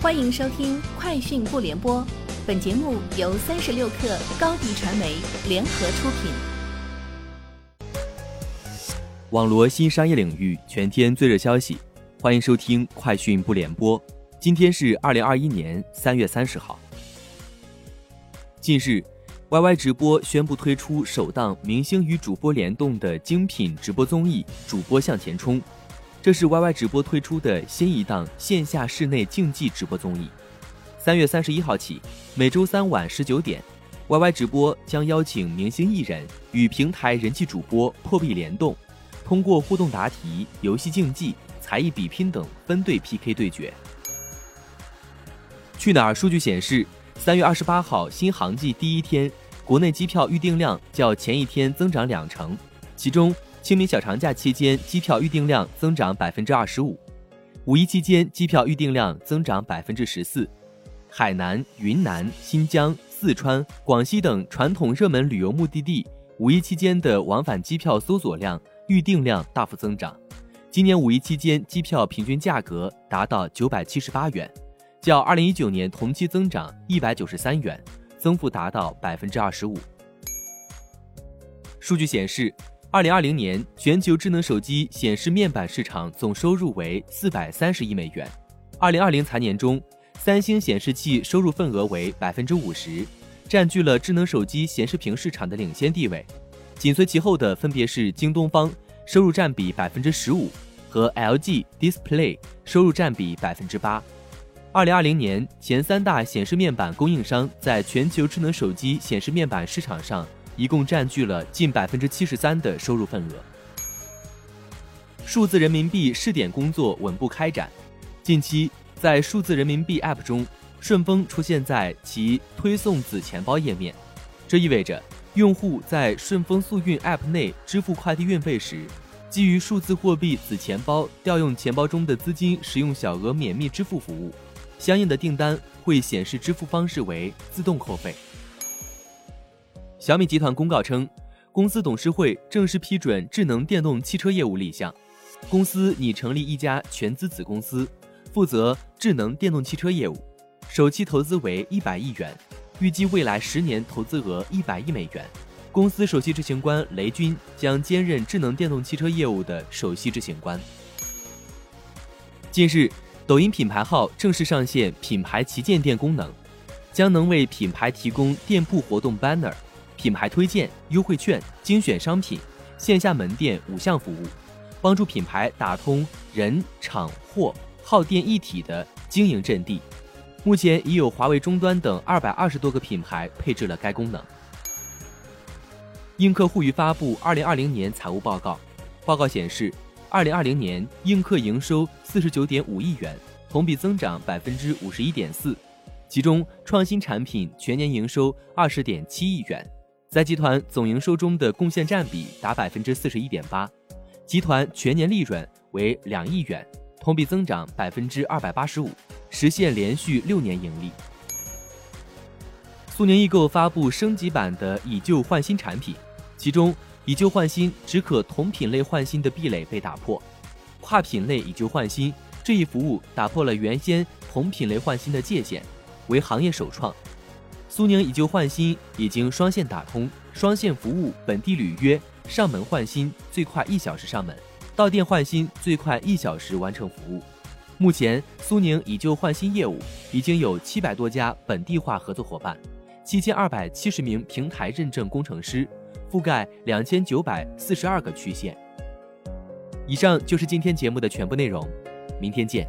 欢迎收听《快讯不联播》，本节目由三十六克高低传媒联合出品。网罗新商业领域全天最热消息，欢迎收听《快讯不联播》。今天是二零二一年三月三十号。近日，YY 直播宣布推出首档明星与主播联动的精品直播综艺《主播向前冲》。这是 YY 直播推出的新一档线下室内竞技直播综艺。三月三十一号起，每周三晚十九点，YY 直播将邀请明星艺人与平台人气主播破壁联动，通过互动答题、游戏竞技、才艺比拼等分队 PK 对决。去哪儿数据显示，三月二十八号新航季第一天，国内机票预订量较前一天增长两成，其中。清明小长假期间，机票预订量增长百分之二十五；五一期间，机票预订量增长百分之十四。海南、云南、新疆、四川、广西等传统热门旅游目的地，五一期间的往返机票搜索量、预订量大幅增长。今年五一期间，机票平均价格达到九百七十八元，较二零一九年同期增长一百九十三元，增幅达到百分之二十五。数据显示。二零二零年全球智能手机显示面板市场总收入为四百三十亿美元。二零二零财年中，三星显示器收入份额为百分之五十，占据了智能手机显示屏市场的领先地位。紧随其后的分别是京东方，收入占比百分之十五，和 LG Display 收入占比百分之八。二零二零年前三大显示面板供应商在全球智能手机显示面板市场上。一共占据了近百分之七十三的收入份额。数字人民币试点工作稳步开展。近期，在数字人民币 App 中，顺丰出现在其推送子钱包页面，这意味着用户在顺丰速运 App 内支付快递运费时，基于数字货币子钱包调用钱包中的资金，使用小额免密支付服务，相应的订单会显示支付方式为自动扣费。小米集团公告称，公司董事会正式批准智能电动汽车业务立项，公司拟成立一家全资子公司，负责智能电动汽车业务，首期投资为一百亿元，预计未来十年投资额一百亿美元。公司首席执行官雷军将兼任智能电动汽车业务的首席执行官。近日，抖音品牌号正式上线品牌旗舰店功能，将能为品牌提供店铺活动 banner。品牌推荐、优惠券、精选商品、线下门店五项服务，帮助品牌打通人、场、货、耗电一体的经营阵地。目前已有华为终端等二百二十多个品牌配置了该功能。映客互娱发布二零二零年财务报告，报告显示，二零二零年映客营收四十九点五亿元，同比增长百分之五十一点四，其中创新产品全年营收二十点七亿元。在集团总营收中的贡献占比达百分之四十一点八，集团全年利润为两亿元，同比增长百分之二百八十五，实现连续六年盈利。苏宁易购发布升级版的以旧换新产品，其中以旧换新只可同品类换新的壁垒被打破，跨品类以旧换新这一服务打破了原先同品类换新的界限，为行业首创。苏宁以旧换新已经双线打通，双线服务本地履约、上门换新最快一小时上门，到店换新最快一小时完成服务。目前，苏宁以旧换新业务已经有七百多家本地化合作伙伴，七千二百七十名平台认证工程师，覆盖两千九百四十二个区县。以上就是今天节目的全部内容，明天见。